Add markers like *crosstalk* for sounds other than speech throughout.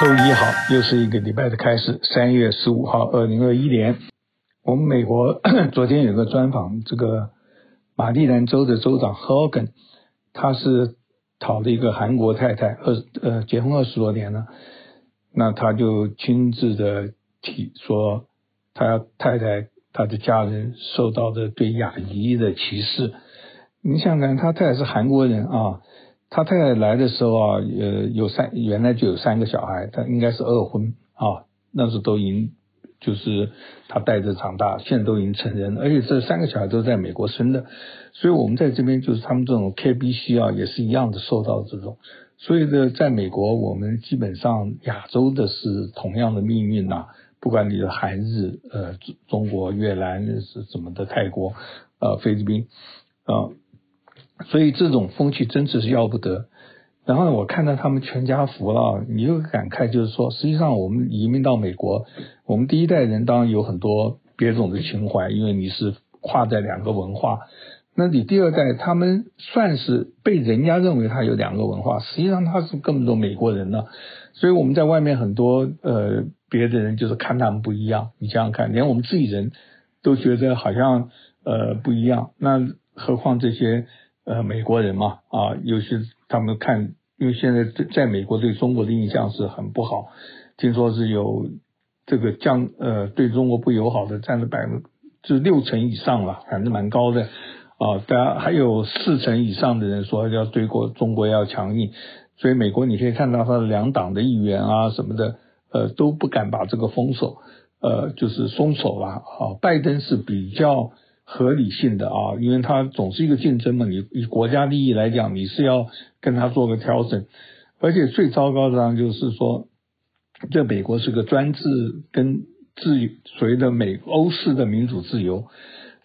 周一好，又是一个礼拜的开始。三月十五号，二零二一年，我们美国 *clears throat* 昨天有个专访，这个马里兰州的州长 Hogan，他是讨了一个韩国太太，二呃结婚二十多年了，那他就亲自的提说，他太太他的家人受到的对亚裔的歧视。你想想看，他太太是韩国人啊。他太太来的时候啊，呃，有三，原来就有三个小孩，他应该是二婚啊，那时都已经就是他带着长大，现在都已经成人，而且这三个小孩都在美国生的，所以我们在这边就是他们这种 KBC 啊，也是一样的受到这种，所以呢，在美国我们基本上亚洲的是同样的命运呐、啊，不管你的韩日呃中中国越南是怎么的泰国呃菲律宾啊。呃所以这种风气真的是要不得。然后我看到他们全家福了，你又感慨，就是说，实际上我们移民到美国，我们第一代人当然有很多别种的情怀，因为你是跨在两个文化。那你第二代，他们算是被人家认为他有两个文化，实际上他是根本都美国人了。所以我们在外面很多呃别的人就是看他们不一样。你想想看，连我们自己人都觉得好像呃不一样，那何况这些。呃，美国人嘛，啊，尤其他们看，因为现在在在美国对中国的印象是很不好，听说是有这个将呃对中国不友好的占了百分之六成以上了，反正蛮高的啊。当然还有四成以上的人说要对过中国要强硬，所以美国你可以看到他的两党的议员啊什么的，呃都不敢把这个封锁，呃就是松手了啊。拜登是比较。合理性的啊，因为它总是一个竞争嘛，你以国家利益来讲，你是要跟他做个调整，而且最糟糕的呢，就是说，这美国是个专制跟自由，所谓的美欧式的民主自由，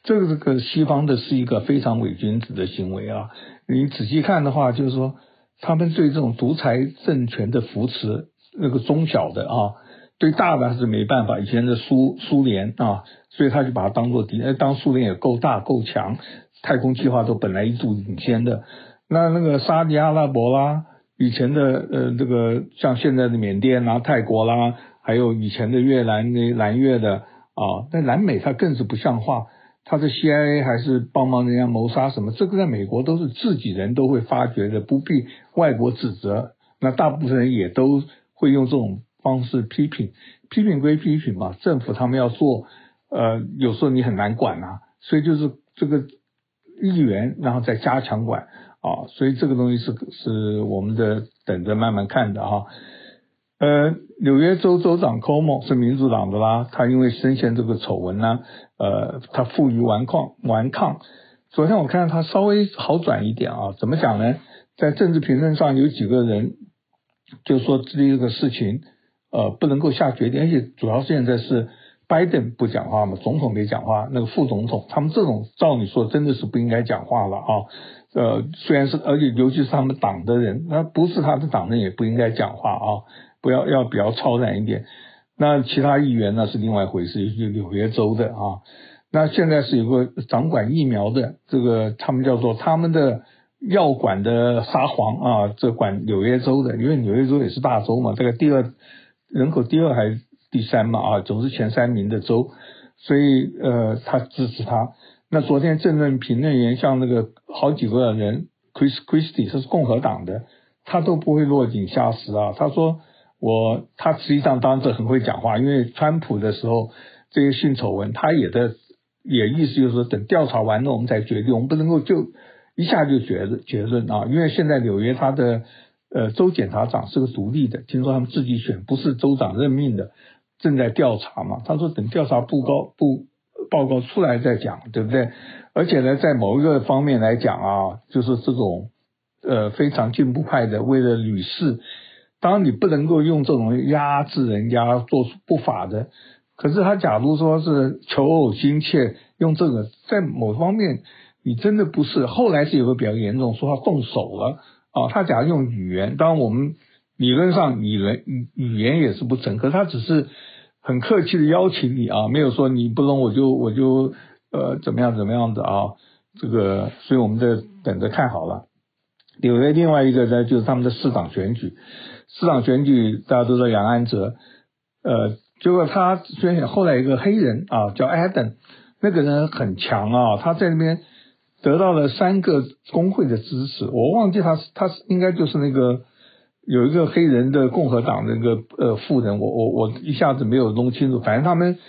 这个这个西方的是一个非常伪君子的行为啊，你仔细看的话，就是说他们对这种独裁政权的扶持，那个中小的啊。对大的还是没办法，以前的苏苏联啊，所以他就把它当做敌人。当苏联也够大够强，太空计划都本来一度领先的。那那个沙地阿拉伯啦，以前的呃这个像现在的缅甸啦、泰国啦，还有以前的越南那南越的啊，那南美它更是不像话，他的 CIA 还是帮忙人家谋杀什么，这个在美国都是自己人都会发觉的，不必外国指责。那大部分人也都会用这种。方式批评，批评归批评嘛，政府他们要做，呃，有时候你很难管啊，所以就是这个议员，然后再加强管啊，所以这个东西是是我们的等着慢慢看的哈。呃，纽约州州长 Cuomo 是民主党的啦，他因为深陷这个丑闻呢，呃，他负隅顽抗顽抗。昨天我看到他稍微好转一点啊，怎么讲呢？在政治评论上有几个人就说这个事情。呃，不能够下决定，而且主要现在是拜登不讲话嘛，总统没讲话，那个副总统他们这种照理说真的是不应该讲话了啊。呃，虽然是，而且尤其是他们党的人，那不是他的党人也不应该讲话啊，不要要比较超然一点。那其他议员呢是另外一回事，尤其纽约州的啊。那现在是有个掌管疫苗的，这个他们叫做他们的药管的沙皇啊，这管纽约州的，因为纽约州也是大州嘛，这个第二。人口第二还是第三嘛？啊，总是前三名的州，所以呃，他支持他。那昨天政论评论员像那个好几个人，Chris Christie 他是共和党的，他都不会落井下石啊。他说我他实际上当时很会讲话，因为川普的时候这些性丑闻，他也在也意思就是说等调查完了我们再决定，我们不能够就一下就决结论啊，因为现在纽约他的。呃，州检察长是个独立的，听说他们自己选，不是州长任命的，正在调查嘛。他说等调查报告不报告出来再讲，对不对？而且呢，在某一个方面来讲啊，就是这种呃非常进步派的，为了女士，当然你不能够用这种压制人家做出不法的。可是他假如说是求偶心切，用这个在某方面，你真的不是。后来是有个比较严重，说他动手了。啊，他假如用语言，当然我们理论上语言语语言也是不成，可他只是很客气的邀请你啊，没有说你不能我就我就呃怎么样怎么样的啊，这个，所以我们在等着看好了。纽约另外一个呢，就是他们的市长选举，市长选举大家都知道杨安泽，呃，结果他选选后来一个黑人啊叫 Adam，那个人很强啊，他在那边得到了三个工会的支持，我忘记他是他是应该就是那个有一个黑人的共和党那个呃富人，我我我一下子没有弄清楚，反正他们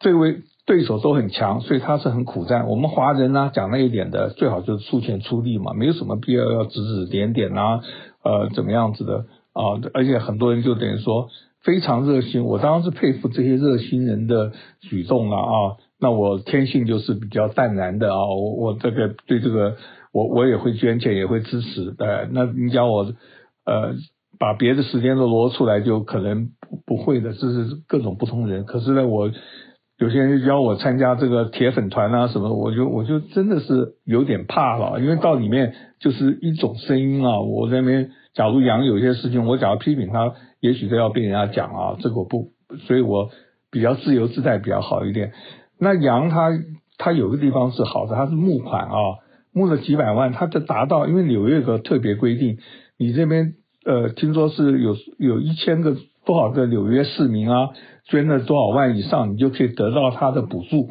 这位。对手都很强，所以他是很苦战。我们华人呢，讲那一点的，最好就是出钱出力嘛，没有什么必要要指指点点啊，呃，怎么样子的啊？而且很多人就等于说非常热心，我当然是佩服这些热心人的举动了啊。那我天性就是比较淡然的啊，我我这个对这个我我也会捐钱，也会支持。呃，那你叫我呃把别的时间都挪出来，就可能不会的，这是各种不同人。可是呢，我。有些人邀我参加这个铁粉团啊什么，我就我就真的是有点怕了，因为到里面就是一种声音啊。我在那边，假如杨有些事情，我假如批评他，也许都要被人家讲啊。这个我不，所以我比较自由自在比较好一点。那羊他他有个地方是好的，他是募款啊，募了几百万，他就达到，因为纽约有个特别规定，你这边呃听说是有有一千个多少个纽约市民啊。捐了多少万以上，你就可以得到他的补助，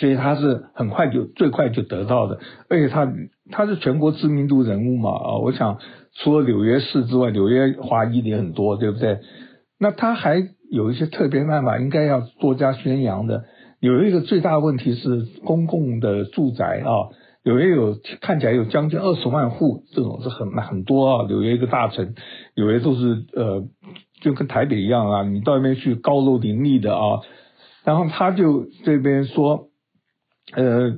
所以他是很快就最快就得到的，而且他他是全国知名度人物嘛啊，我想除了纽约市之外，纽约华裔也很多，对不对？那他还有一些特别办法，应该要多加宣扬的。有一个最大问题是公共的住宅啊，纽约有看起来有将近二十万户，这种是很很多啊，纽约一个大城，纽约都是呃。就跟台北一样啊，你到那边去高楼林立的啊，然后他就这边说，呃，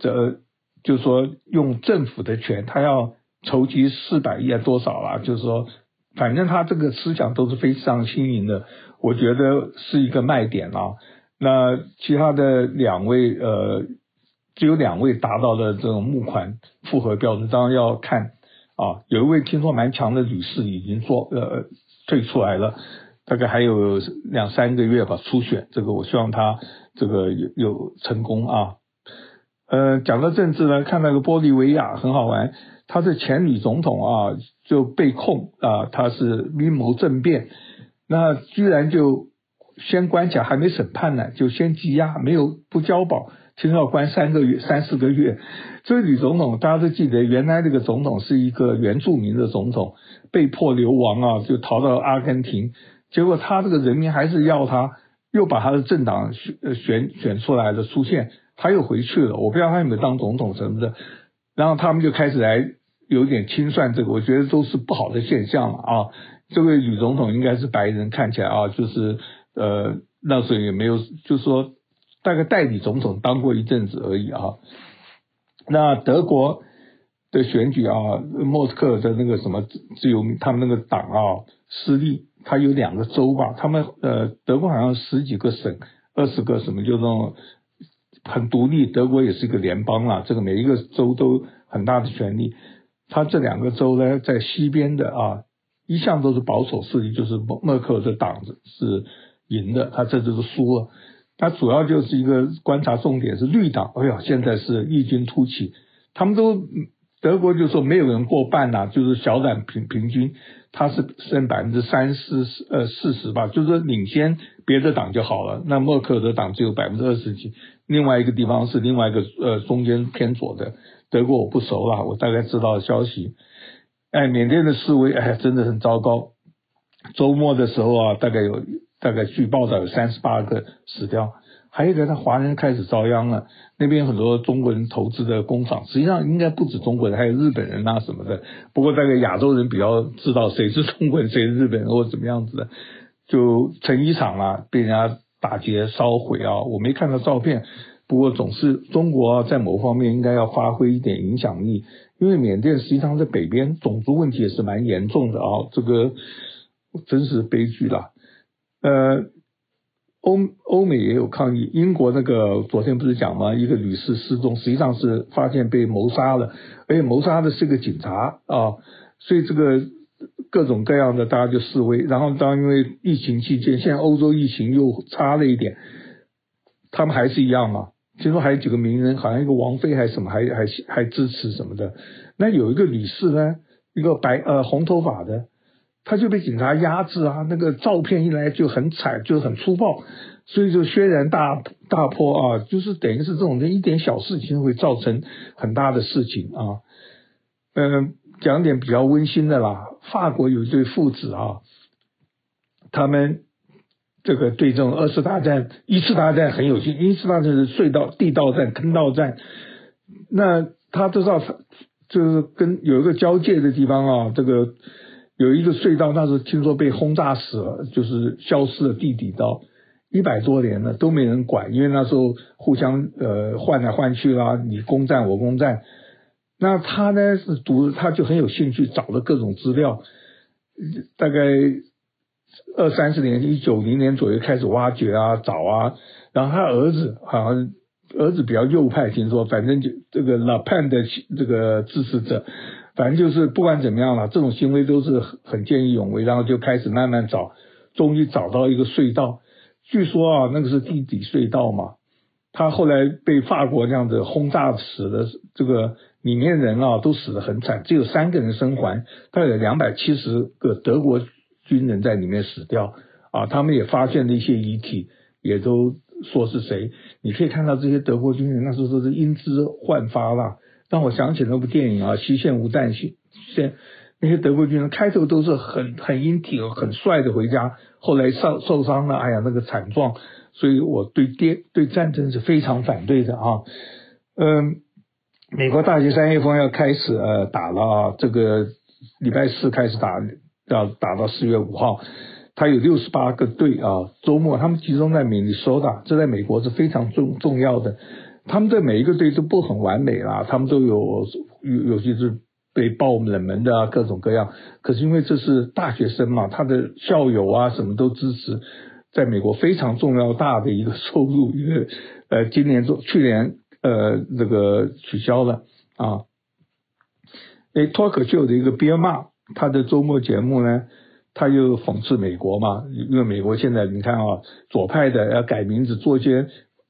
这就是说用政府的钱，他要筹集四百亿啊多少啊，就是说，反正他这个思想都是非常新颖的，我觉得是一个卖点啊。那其他的两位呃，只有两位达到了这种募款复合标准，当然要看啊，有一位听说蛮强的女士已经做呃。退出来了，大概还有两三个月吧。初选这个，我希望他这个有有成功啊。呃，讲到政治呢，看那个玻利维亚很好玩，他是前女总统啊，就被控啊，他是阴谋政变，那居然就先关起来，还没审判呢，就先羁押，没有不交保，听说要关三个月、三四个月。这位女总统大家都记得，原来这个总统是一个原住民的总统。被迫流亡啊，就逃到阿根廷，结果他这个人民还是要他，又把他的政党选选选出来的出现，他又回去了。我不知道他有没有当总统什么的，然后他们就开始来有点清算这个，我觉得都是不好的现象了啊。这位女总统应该是白人，看起来啊，就是呃那时候也没有，就是说大概代理总统当过一阵子而已啊。那德国。的选举啊，莫斯科的那个什么自由民，他们那个党啊失利，他有两个州吧，他们呃德国好像十几个省，二十个什么就那种很独立，德国也是一个联邦啊，这个每一个州都很大的权力。他这两个州呢，在西边的啊，一向都是保守势力，就是默克尔的党是赢的，他这次是输了。他主要就是一个观察重点是绿党，哎呀，现在是异军突起，他们都。德国就说没有人过半呐、就是小党平平均，他是剩百分之三四呃四十吧，就是领先别的党就好了。那默克尔的党只有百分之二十几，另外一个地方是另外一个呃中间偏左的。德国我不熟了，我大概知道消息。哎，缅甸的示威哎真的很糟糕。周末的时候啊，大概有大概据报道有三十八个死掉。还有一个，他华人开始遭殃了。那边很多中国人投资的工厂，实际上应该不止中国人，还有日本人啊什么的。不过大概亚洲人比较知道谁是中国人，谁是日本人或者怎么样子的。就成衣厂啊，被人家打劫烧毁啊，我没看到照片。不过总是中国，在某方面应该要发挥一点影响力，因为缅甸实际上在北边，种族问题也是蛮严重的啊。这个真是悲剧了，呃。欧欧美也有抗议，英国那个昨天不是讲吗？一个女士失踪，实际上是发现被谋杀了，而且谋杀的是个警察啊，所以这个各种各样的大家就示威。然后当因为疫情期间，现在欧洲疫情又差了一点，他们还是一样嘛，听说还有几个名人，好像一个王菲还是什么，还还还支持什么的。那有一个女士呢，一个白呃红头发的，他就被警察压制啊，那个照片一来就很惨，就是很粗暴，所以就轩然大大波啊，就是等于是这种一点小事情会造成很大的事情啊。嗯、讲点比较温馨的啦，法国有一对父子啊，他们。这个对这种二次大战、一次大战很有兴趣。一次大战是隧道、地道战、坑道战。那他都知道，就是跟有一个交界的地方啊，这个有一个隧道，那时候听说被轰炸死了，就是消失了地底道，一百多年了都没人管，因为那时候互相呃换来换去啦，你攻占我攻占。那他呢是读，他就很有兴趣，找了各种资料，大概。二三十年，一九零年左右开始挖掘啊，找啊，然后他儿子好像儿子比较右派，听说，反正就这个勒庞的这个支持者，反正就是不管怎么样了，这种行为都是很见义勇为，然后就开始慢慢找，终于找到一个隧道，据说啊，那个是地底隧道嘛，他后来被法国这样子轰炸死的，这个里面人啊都死得很惨，只有三个人生还，大概有两百七十个德国。军人在里面死掉啊，他们也发现了一些遗体，也都说是谁。你可以看到这些德国军人那时候都是英姿焕发了，让我想起那部电影啊，《西线无战事》。现那些德国军人开头都是很很英挺、很帅的回家，后来受受伤了，哎呀，那个惨状。所以我对电对战争是非常反对的啊。嗯，美国大学三月份要开始呃打了啊，这个礼拜四开始打。要打到四月五号，他有六十八个队啊，周末他们集中在明尼苏达，这在美国是非常重重要的。他们在每一个队都不很完美啦，他们都有有有些是被爆冷门的，各种各样。可是因为这是大学生嘛，他的校友啊什么都支持，在美国非常重要大的一个收入，一 *laughs* 个呃今年做去年呃这个取消了啊，诶脱口秀的一个编码。他的周末节目呢，他又讽刺美国嘛，因为美国现在你看啊，左派的要改名字做一些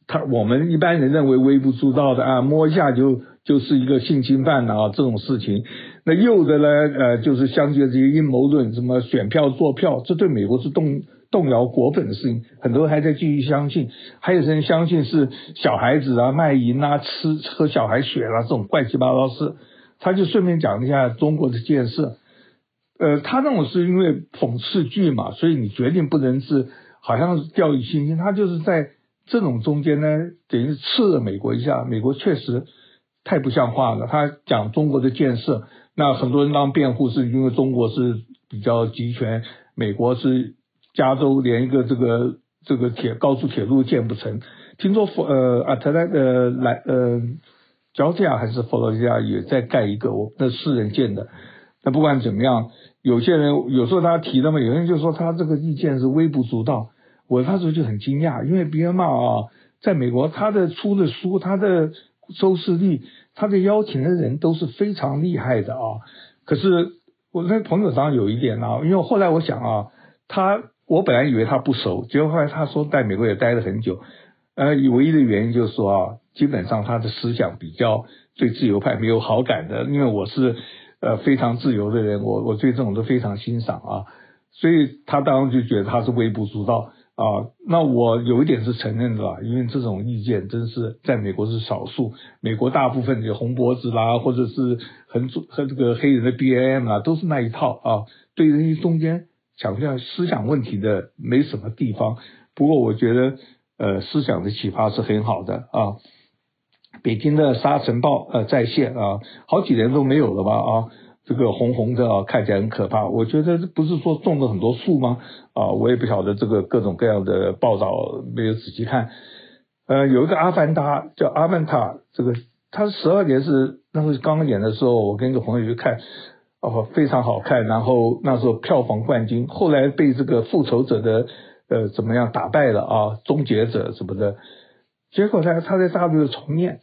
他我们一般人认为微不足道的啊，摸一下就就是一个性侵犯啊这种事情，那右的呢呃就是相信这些阴谋论，什么选票做票，这对美国是动动摇国本的事情，很多人还在继续相信，还有人相信是小孩子啊卖淫啊吃喝小孩血啦、啊、这种怪七八糟事，他就顺便讲一下中国的建设。呃，他那种是因为讽刺剧嘛，所以你决定不能是好像是掉以轻心。他就是在这种中间呢，等于刺了美国一下。美国确实太不像话了。他讲中国的建设，那很多人当辩护是因为中国是比较集权，美国是加州连一个这个这个铁高速铁路建不成。听说佛呃阿特兰呃来呃乔治亚还是佛罗里达也在盖一个，我那私人建的。那不管怎么样。有些人有时候他提的嘛，有人就说他这个意见是微不足道。我那时候就很惊讶，因为别人骂啊，在美国他的出的书，他的收视率，他的邀请的人都是非常厉害的啊。可是我那朋友当然有一点啊，因为后来我想啊，他我本来以为他不熟，结果后来他说在美国也待了很久，呃，唯一的原因就是说啊，基本上他的思想比较对自由派没有好感的，因为我是。呃，非常自由的人，我我对这种都非常欣赏啊，所以他当时就觉得他是微不足道啊。那我有一点是承认的啦，因为这种意见真是在美国是少数，美国大部分的红脖子啦，或者是很很这个黑人的 B A M 啊，都是那一套啊。对那些中间强调思想问题的没什么地方。不过我觉得呃，思想的启发是很好的啊。北京的沙尘暴呃再现啊，好几年都没有了吧啊，这个红红的啊，看起来很可怕。我觉得不是说种了很多树吗？啊，我也不晓得这个各种各样的报道没有仔细看。呃，有一个阿凡达叫阿凡达，这个他十二年是那时候刚演的时候，我跟一个朋友去看，哦，非常好看。然后那时候票房冠军，后来被这个复仇者的呃怎么样打败了啊，终结者什么的。结果他他在大陆又重演，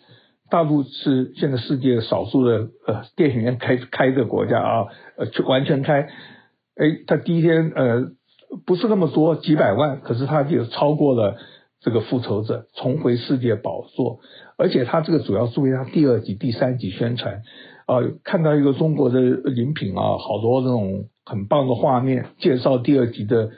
大陆是现在世界少数的呃电影院开开的国家啊，呃就完全开，哎，他第一天呃不是那么多几百万，可是他就超过了这个复仇者重回世界宝座，而且他这个主要是为他第二集、第三集宣传。啊、看到一个中国的礼品啊，好多那种很棒的画面，介绍第二集的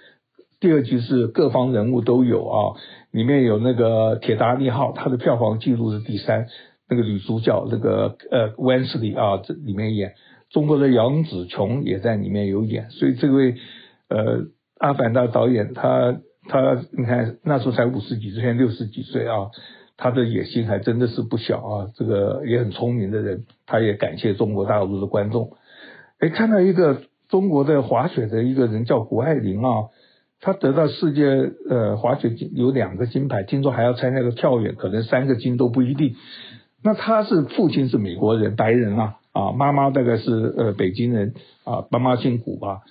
第二集是各方人物都有啊，里面有那个铁达尼号，它的票房记录是第三，那个女主角那个呃温丝利啊，这里面演中国的杨紫琼也在里面有演，所以这位呃阿凡达导演他他你看那时候才五十几岁，现在六十几岁啊。他的野心还真的是不小啊，这个也很聪明的人，他也感谢中国大陆的观众。哎，看到一个中国的滑雪的一个人叫谷爱凌啊，他得到世界呃滑雪金有两个金牌，听说还要参加个跳远，可能三个金都不一定。那他是父亲是美国人，白人啊，啊，妈妈大概是呃北京人啊，妈妈姓古吧。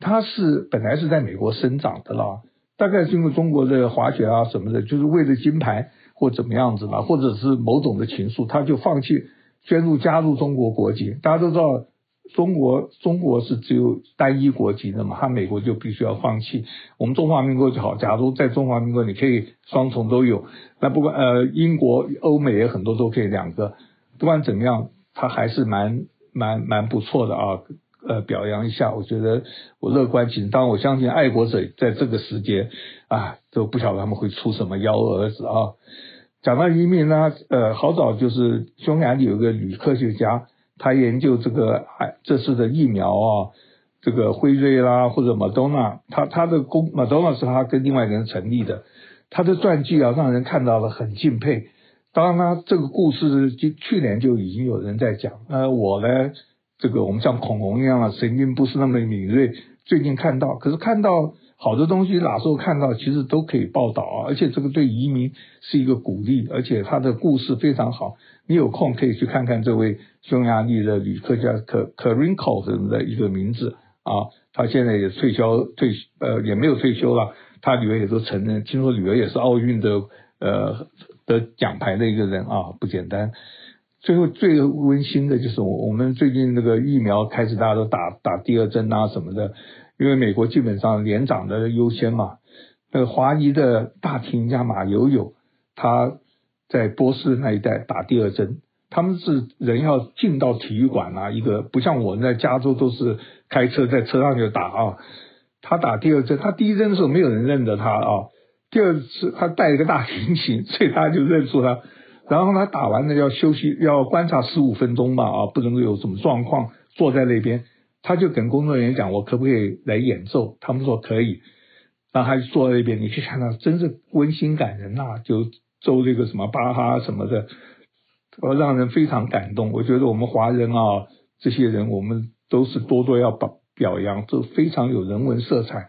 他是本来是在美国生长的啦，大概是因为中国的滑雪啊什么的，就是为了金牌。或怎么样子吧，或者是某种的情愫，他就放弃宣布加入中国国籍。大家都知道，中国中国是只有单一国籍的嘛，他美国就必须要放弃。我们中华民国就好，假如在中华民国你可以双重都有，那不管呃英国、欧美也很多都可以两个。不管怎么样，他还是蛮蛮蛮不错的啊。呃，表扬一下，我觉得我乐观其实。当，我相信爱国者在这个时节啊，都不晓得他们会出什么幺蛾子啊。讲到移民呢，呃，好早就是匈牙利有个女科学家，他研究这个哎这次的疫苗啊，这个辉瑞啦或者 Madonna，他他的公 Madonna 是他跟另外一个人成立的，他的传记啊让人看到了很敬佩。当然呢，这个故事就去年就已经有人在讲，呃我呢？这个我们像恐龙一样啊，神经不是那么敏锐。最近看到，可是看到好多东西，哪时候看到，其实都可以报道啊。而且这个对移民是一个鼓励，而且他的故事非常好。你有空可以去看看这位匈牙利的女科学家可 Karinko 什么的一个名字啊。他现在也退休退呃也没有退休了，他女儿也都承认，听说女儿也是奥运的呃得奖牌的一个人啊，不简单。最后最温馨的就是我我们最近那个疫苗开始大家都打打第二针啊什么的，因为美国基本上年长的优先嘛。那个华裔的大提琴家马友友，他在波士那一带打第二针，他们是人要进到体育馆啊，一个不像我们在加州都是开车在车上就打啊。他打第二针，他第一针的时候没有人认得他啊，第二次他带一个大提琴，*laughs* 所以他就认出他。然后他打完了要休息，要观察十五分钟吧，啊，不能够有什么状况，坐在那边，他就跟工作人员讲，我可不可以来演奏？他们说可以，然后他就坐在那边，你去看到真是温馨感人呐、啊，就奏这个什么巴哈什么的，呃，让人非常感动。我觉得我们华人啊，这些人我们都是多多要表表扬，都非常有人文色彩。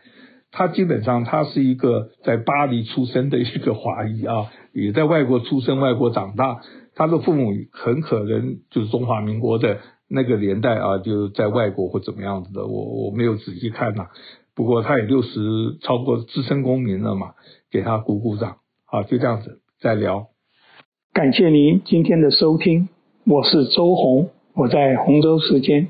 他基本上他是一个在巴黎出生的一个华裔啊，也在外国出生、外国长大。他的父母很可能就是中华民国的那个年代啊，就在外国或怎么样子的。我我没有仔细看呐、不过他也六十超过资深公民了嘛，给他鼓鼓掌。好，就这样子再聊。感谢您今天的收听，我是周红，我在洪州时间。